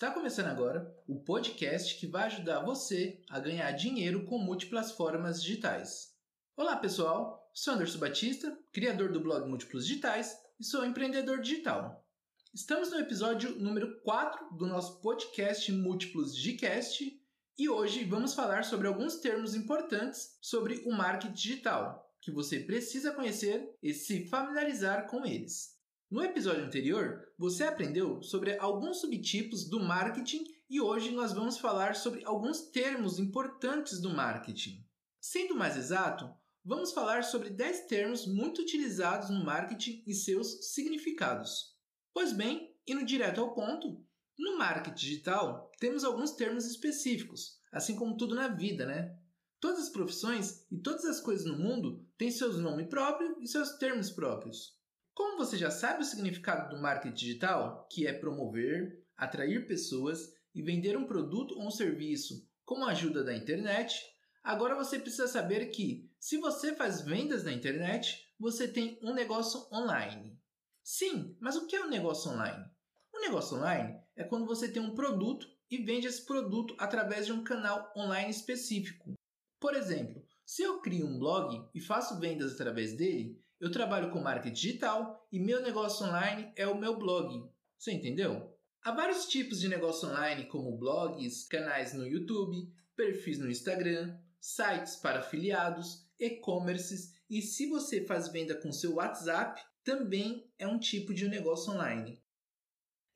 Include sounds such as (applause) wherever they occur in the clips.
Está começando agora o podcast que vai ajudar você a ganhar dinheiro com múltiplas formas digitais. Olá pessoal, sou Anderson Batista, criador do blog Múltiplos Digitais e sou empreendedor digital. Estamos no episódio número 4 do nosso podcast Múltiplos Digicast e hoje vamos falar sobre alguns termos importantes sobre o marketing digital que você precisa conhecer e se familiarizar com eles. No episódio anterior, você aprendeu sobre alguns subtipos do marketing e hoje nós vamos falar sobre alguns termos importantes do marketing. Sendo mais exato, vamos falar sobre 10 termos muito utilizados no marketing e seus significados. Pois bem, indo direto ao ponto, no marketing digital temos alguns termos específicos, assim como tudo na vida, né? Todas as profissões e todas as coisas no mundo têm seus nomes próprios e seus termos próprios. Como você já sabe o significado do marketing digital, que é promover, atrair pessoas e vender um produto ou um serviço com a ajuda da internet, agora você precisa saber que, se você faz vendas na internet, você tem um negócio online. Sim, mas o que é um negócio online? Um negócio online é quando você tem um produto e vende esse produto através de um canal online específico. Por exemplo, se eu crio um blog e faço vendas através dele, eu trabalho com marketing digital e meu negócio online é o meu blog. Você entendeu? Há vários tipos de negócio online, como blogs, canais no YouTube, perfis no Instagram, sites para afiliados, e-commerces e se você faz venda com seu WhatsApp, também é um tipo de negócio online.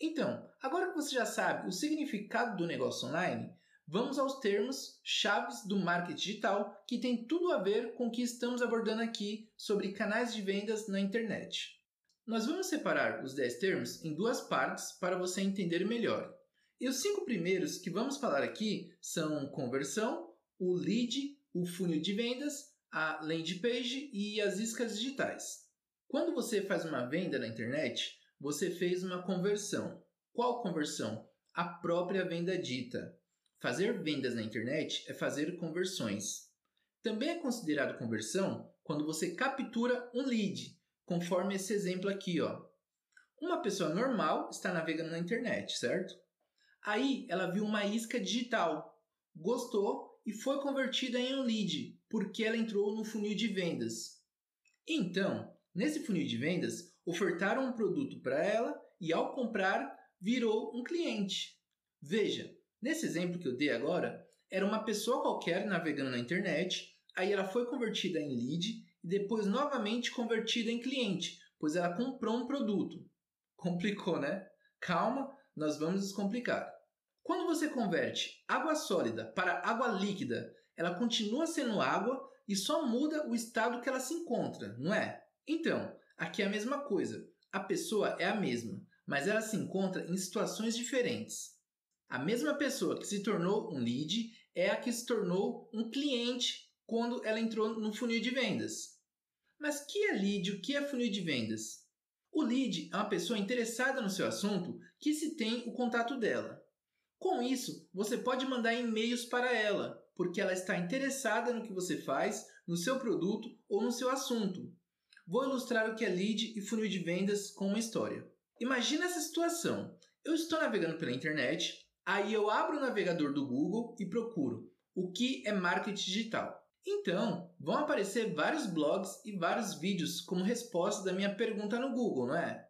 Então, agora que você já sabe o significado do negócio online, vamos aos termos chaves do marketing digital que tem tudo a ver com o que estamos abordando aqui sobre canais de vendas na internet. Nós vamos separar os 10 termos em duas partes para você entender melhor. E os cinco primeiros que vamos falar aqui são conversão, o lead, o funil de vendas, a landing page e as iscas digitais. Quando você faz uma venda na internet, você fez uma conversão. Qual conversão? A própria venda dita. Fazer vendas na internet é fazer conversões. Também é considerado conversão quando você captura um lead, conforme esse exemplo aqui, ó. Uma pessoa normal está navegando na internet, certo? Aí ela viu uma isca digital, gostou e foi convertida em um lead, porque ela entrou no funil de vendas. Então, nesse funil de vendas, ofertaram um produto para ela e ao comprar virou um cliente. Veja, Nesse exemplo que eu dei agora, era uma pessoa qualquer navegando na internet, aí ela foi convertida em lead e depois novamente convertida em cliente, pois ela comprou um produto. (laughs) Complicou, né? Calma, nós vamos descomplicar. Quando você converte água sólida para água líquida, ela continua sendo água e só muda o estado que ela se encontra, não é? Então, aqui é a mesma coisa. A pessoa é a mesma, mas ela se encontra em situações diferentes. A mesma pessoa que se tornou um lead é a que se tornou um cliente quando ela entrou no funil de vendas. Mas que é lead? O que é funil de vendas? O lead é uma pessoa interessada no seu assunto que se tem o contato dela. Com isso, você pode mandar e-mails para ela, porque ela está interessada no que você faz, no seu produto ou no seu assunto. Vou ilustrar o que é lead e funil de vendas com uma história. Imagina essa situação. Eu estou navegando pela internet, Aí eu abro o navegador do Google e procuro o que é marketing digital. Então, vão aparecer vários blogs e vários vídeos como resposta da minha pergunta no Google, não é?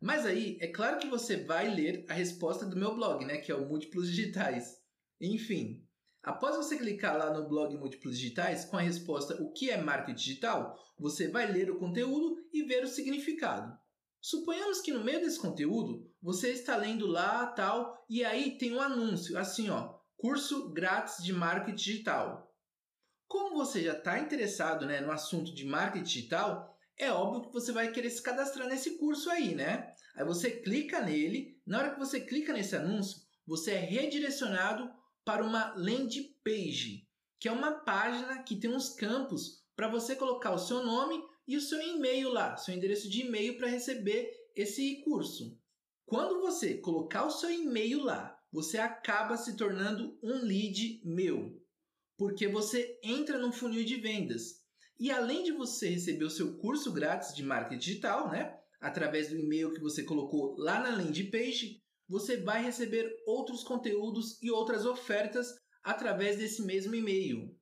Mas aí, é claro que você vai ler a resposta do meu blog, né, que é o Múltiplos Digitais. Enfim, após você clicar lá no blog Múltiplos Digitais com a resposta o que é marketing digital, você vai ler o conteúdo e ver o significado. Suponhamos que no meio desse conteúdo você está lendo lá tal e aí tem um anúncio assim ó, curso grátis de marketing digital. Como você já está interessado né, no assunto de marketing digital, é óbvio que você vai querer se cadastrar nesse curso aí, né? Aí você clica nele, na hora que você clica nesse anúncio, você é redirecionado para uma landing page, que é uma página que tem uns campos para você colocar o seu nome e o seu e-mail lá, seu endereço de e-mail para receber esse curso. Quando você colocar o seu e-mail lá, você acaba se tornando um lead meu, porque você entra no funil de vendas. E além de você receber o seu curso grátis de marketing digital, né, através do e-mail que você colocou lá na landing page, você vai receber outros conteúdos e outras ofertas através desse mesmo e-mail.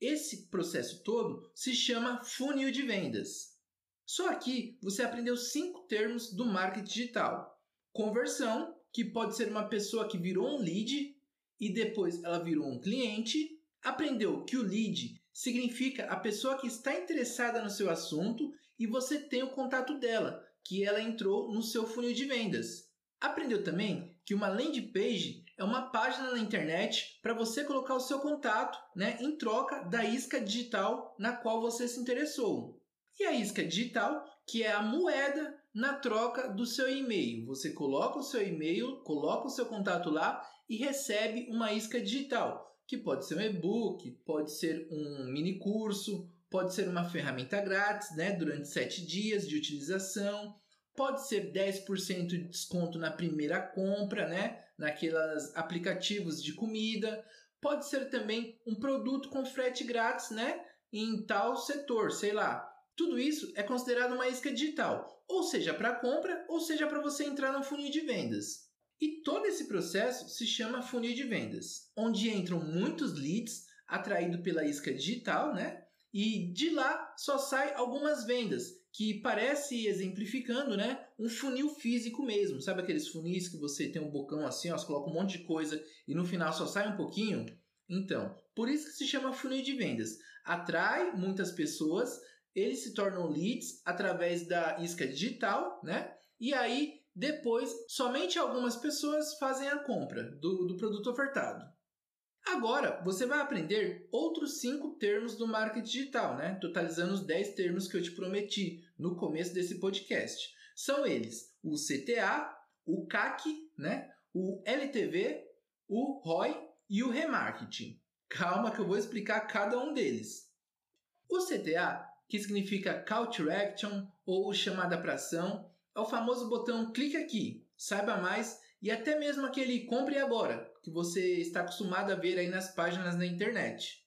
Esse processo todo se chama funil de vendas. Só aqui você aprendeu cinco termos do marketing digital: conversão, que pode ser uma pessoa que virou um lead e depois ela virou um cliente. Aprendeu que o lead significa a pessoa que está interessada no seu assunto e você tem o contato dela, que ela entrou no seu funil de vendas. Aprendeu também que uma landing page é uma página na internet para você colocar o seu contato né, em troca da isca digital na qual você se interessou. E a isca digital, que é a moeda na troca do seu e-mail. Você coloca o seu e-mail, coloca o seu contato lá e recebe uma isca digital, que pode ser um e-book, pode ser um mini curso, pode ser uma ferramenta grátis, né, durante 7 dias de utilização, pode ser 10% de desconto na primeira compra, né, naqueles aplicativos de comida, pode ser também um produto com frete grátis, né, em tal setor, sei lá, tudo isso é considerado uma isca digital, ou seja, para compra, ou seja, para você entrar no funil de vendas. E todo esse processo se chama funil de vendas, onde entram muitos leads atraídos pela isca digital, né? E de lá só sai algumas vendas, que parece exemplificando, né, um funil físico mesmo. Sabe aqueles funis que você tem um bocão assim, ó, você coloca um monte de coisa e no final só sai um pouquinho? Então, por isso que se chama funil de vendas. Atrai muitas pessoas, eles se tornam leads através da isca digital, né? E aí, depois, somente algumas pessoas fazem a compra do, do produto ofertado. Agora, você vai aprender outros cinco termos do marketing digital, né? Totalizando os 10 termos que eu te prometi no começo desse podcast. São eles o CTA, o CAC, né? O LTV, o ROI e o remarketing. Calma que eu vou explicar cada um deles. O CTA que significa Call to Action ou chamada para ação, é o famoso botão clique aqui, saiba mais e até mesmo aquele compre agora, que você está acostumado a ver aí nas páginas da internet.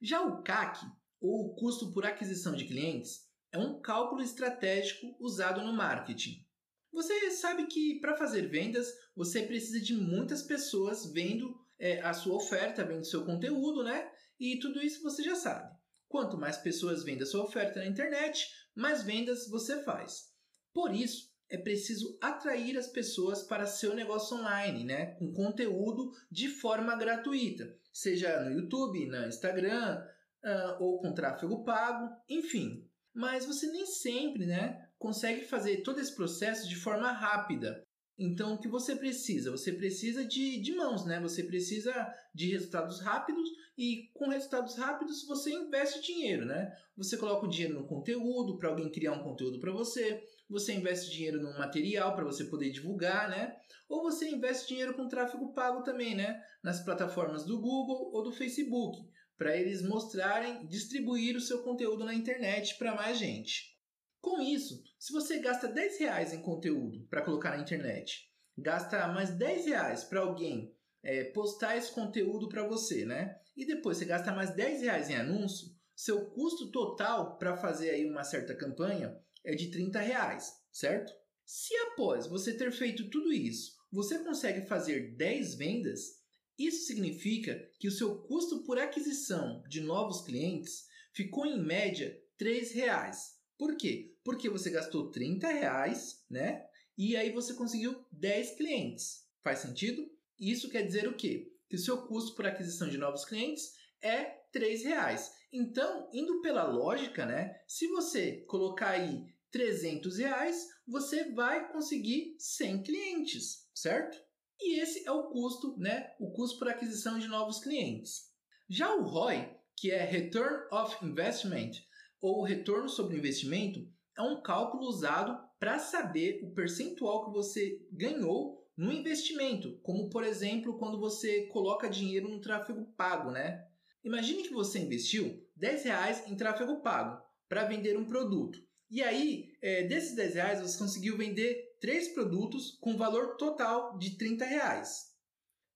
Já o CAC, ou custo por aquisição de clientes, é um cálculo estratégico usado no marketing. Você sabe que para fazer vendas você precisa de muitas pessoas vendo é, a sua oferta, vendo seu conteúdo, né? E tudo isso você já sabe. Quanto mais pessoas vendem a sua oferta na internet, mais vendas você faz. Por isso, é preciso atrair as pessoas para seu negócio online, né? Com conteúdo de forma gratuita, seja no YouTube, no Instagram, uh, ou com tráfego pago, enfim. Mas você nem sempre, né, consegue fazer todo esse processo de forma rápida. Então, o que você precisa? Você precisa de, de mãos, né? Você precisa de resultados rápidos e com resultados rápidos você investe dinheiro, né? Você coloca o dinheiro no conteúdo para alguém criar um conteúdo para você, você investe dinheiro num material para você poder divulgar, né? Ou você investe dinheiro com tráfego pago também, né? Nas plataformas do Google ou do Facebook, para eles mostrarem, distribuir o seu conteúdo na internet para mais gente. Com isso, se você gasta 10 reais em conteúdo para colocar na internet, gasta mais 10 reais para alguém é, postar esse conteúdo para você, né? E depois você gasta mais 10 reais em anúncio, seu custo total para fazer aí uma certa campanha é de 30 reais, certo? Se após você ter feito tudo isso, você consegue fazer 10 vendas, isso significa que o seu custo por aquisição de novos clientes ficou em média 3 reais. Por quê? Porque você gastou 30 reais, né? E aí você conseguiu 10 clientes. Faz sentido? Isso quer dizer o quê? Que o seu custo por aquisição de novos clientes é 3 reais. Então, indo pela lógica, né? Se você colocar aí 300 reais, você vai conseguir 100 clientes, certo? E esse é o custo, né? O custo por aquisição de novos clientes. Já o ROI, que é Return of Investment, ou retorno sobre investimento, é um cálculo usado para saber o percentual que você ganhou no investimento, como por exemplo quando você coloca dinheiro no tráfego pago, né? Imagine que você investiu 10 reais em tráfego pago para vender um produto. E aí, é, desses 10 reais, você conseguiu vender três produtos com valor total de 30 reais.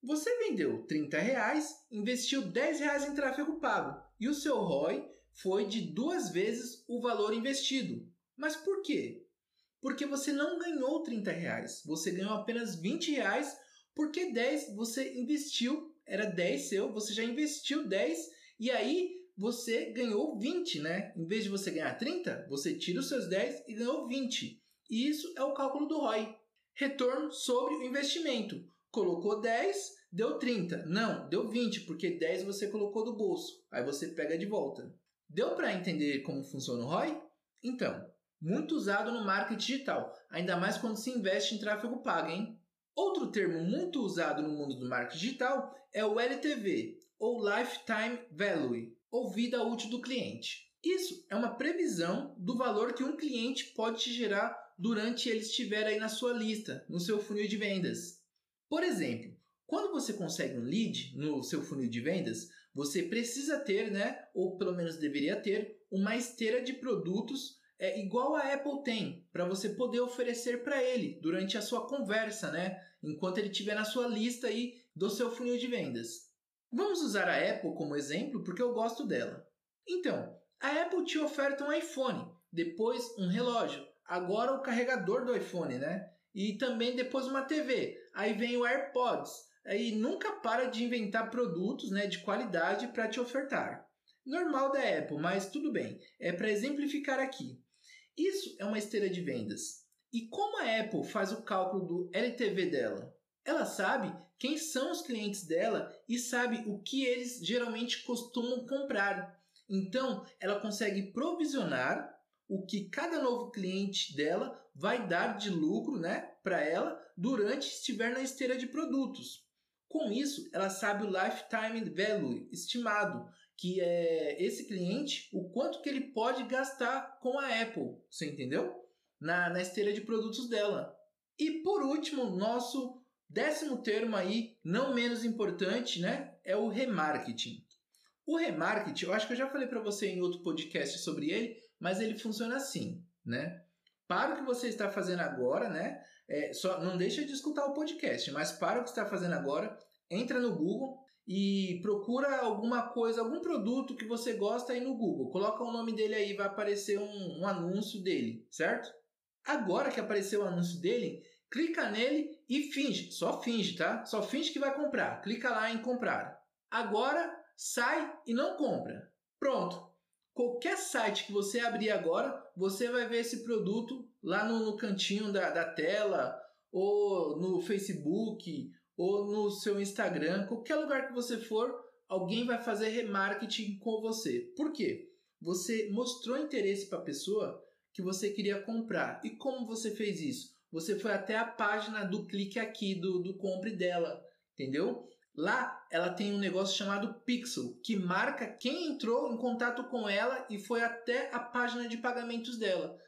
Você vendeu 30 reais, investiu 10 reais em tráfego pago e o seu ROI foi de duas vezes o valor investido. Mas por quê? porque você não ganhou 30 reais, você ganhou apenas 20 reais, porque 10 você investiu, era 10 seu, você já investiu 10 e aí você ganhou 20, né? Em vez de você ganhar 30, você tira os seus 10 e ganhou 20. Isso é o cálculo do ROI. Retorno sobre o investimento. Colocou 10, deu 30. Não, deu 20, porque 10 você colocou do bolso. Aí você pega de volta. Deu para entender como funciona o ROI? Então, muito usado no marketing digital, ainda mais quando se investe em tráfego pago, hein? Outro termo muito usado no mundo do marketing digital é o LTV, ou Lifetime Value, ou vida útil do cliente. Isso é uma previsão do valor que um cliente pode te gerar durante ele estiver aí na sua lista, no seu funil de vendas. Por exemplo, quando você consegue um lead no seu funil de vendas, você precisa ter, né, ou pelo menos deveria ter, uma esteira de produtos é, igual a Apple tem, para você poder oferecer para ele durante a sua conversa, né, enquanto ele estiver na sua lista aí do seu funil de vendas. Vamos usar a Apple como exemplo porque eu gosto dela. Então, a Apple te oferta um iPhone, depois um relógio, agora o carregador do iPhone, né? E também depois uma TV. Aí vem o AirPods. Aí nunca para de inventar produtos, né, de qualidade para te ofertar. Normal da Apple, mas tudo bem. É para exemplificar aqui. Isso é uma esteira de vendas. E como a Apple faz o cálculo do LTV dela? Ela sabe quem são os clientes dela e sabe o que eles geralmente costumam comprar. Então, ela consegue provisionar o que cada novo cliente dela vai dar de lucro, né, para ela durante estiver na esteira de produtos. Com isso, ela sabe o lifetime value estimado, que é esse cliente, o quanto que ele pode gastar com a Apple, você entendeu? Na, na esteira de produtos dela. E por último, nosso décimo termo aí, não menos importante, né, é o remarketing. O remarketing, eu acho que eu já falei para você em outro podcast sobre ele, mas ele funciona assim, né? Para o que você está fazendo agora, né? É, só não deixa de escutar o podcast, mas para o que está fazendo agora, entra no Google e procura alguma coisa, algum produto que você gosta aí no Google. Coloca o nome dele aí, vai aparecer um, um anúncio dele, certo? Agora que apareceu o anúncio dele, clica nele e finge, só finge, tá? Só finge que vai comprar. Clica lá em comprar. Agora sai e não compra. Pronto. Qualquer site que você abrir agora, você vai ver esse produto lá no, no cantinho da, da tela, ou no Facebook, ou no seu Instagram, qualquer lugar que você for, alguém vai fazer remarketing com você. Por quê? Você mostrou interesse para a pessoa que você queria comprar. E como você fez isso? Você foi até a página do clique aqui, do, do compre dela, entendeu? Lá ela tem um negócio chamado Pixel, que marca quem entrou em contato com ela e foi até a página de pagamentos dela.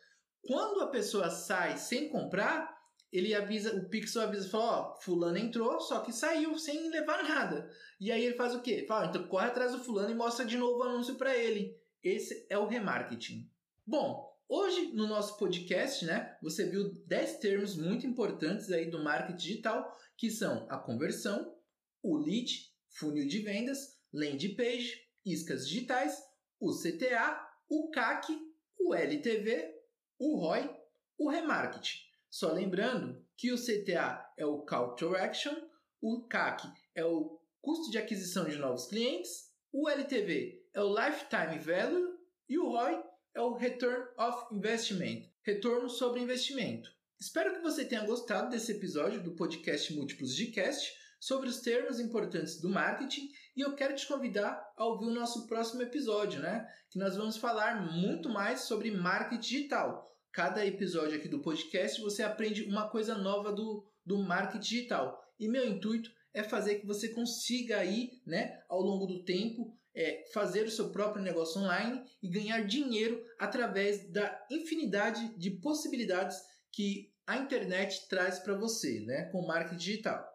Quando a pessoa sai sem comprar, ele avisa, o Pixel avisa, fala, ó, fulano entrou, só que saiu sem levar nada. E aí ele faz o quê? Fala, então corre atrás do fulano e mostra de novo o anúncio para ele. Esse é o remarketing. Bom, hoje no nosso podcast, né, você viu 10 termos muito importantes aí do marketing digital, que são a conversão, o lead, funil de vendas, landing page, iscas digitais, o CTA, o CAC, o LTV, o ROI, o remarketing. Só lembrando que o CTA é o Call to Action, o CAC é o custo de aquisição de novos clientes, o LTV é o Lifetime Value e o ROI é o Return of Investment, retorno sobre investimento. Espero que você tenha gostado desse episódio do podcast Múltiplos de Cast sobre os termos importantes do marketing e eu quero te convidar a ouvir o nosso próximo episódio, né? Que nós vamos falar muito mais sobre marketing digital. Cada episódio aqui do podcast você aprende uma coisa nova do, do marketing digital. E meu intuito é fazer que você consiga aí, né, ao longo do tempo, é, fazer o seu próprio negócio online e ganhar dinheiro através da infinidade de possibilidades que a internet traz para você, né, com marketing digital.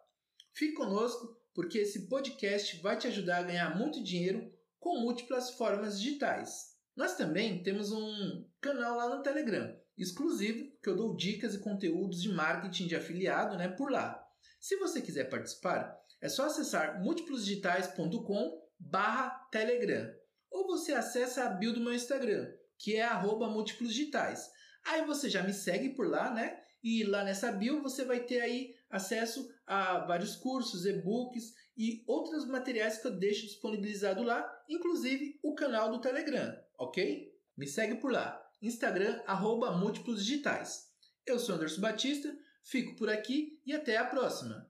Fique conosco porque esse podcast vai te ajudar a ganhar muito dinheiro com múltiplas formas digitais. Nós também temos um canal lá no Telegram, exclusivo, que eu dou dicas e conteúdos de marketing de afiliado né, por lá. Se você quiser participar, é só acessar múltiplosdigitais.com barra Telegram. Ou você acessa a bio do meu Instagram, que é arroba múltiplosdigitais. Aí você já me segue por lá, né? E lá nessa bio você vai ter aí acesso a vários cursos, e-books e outros materiais que eu deixo disponibilizado lá, inclusive o canal do Telegram, ok? Me segue por lá, Instagram, arroba Múltiplos Digitais. Eu sou Anderson Batista, fico por aqui e até a próxima!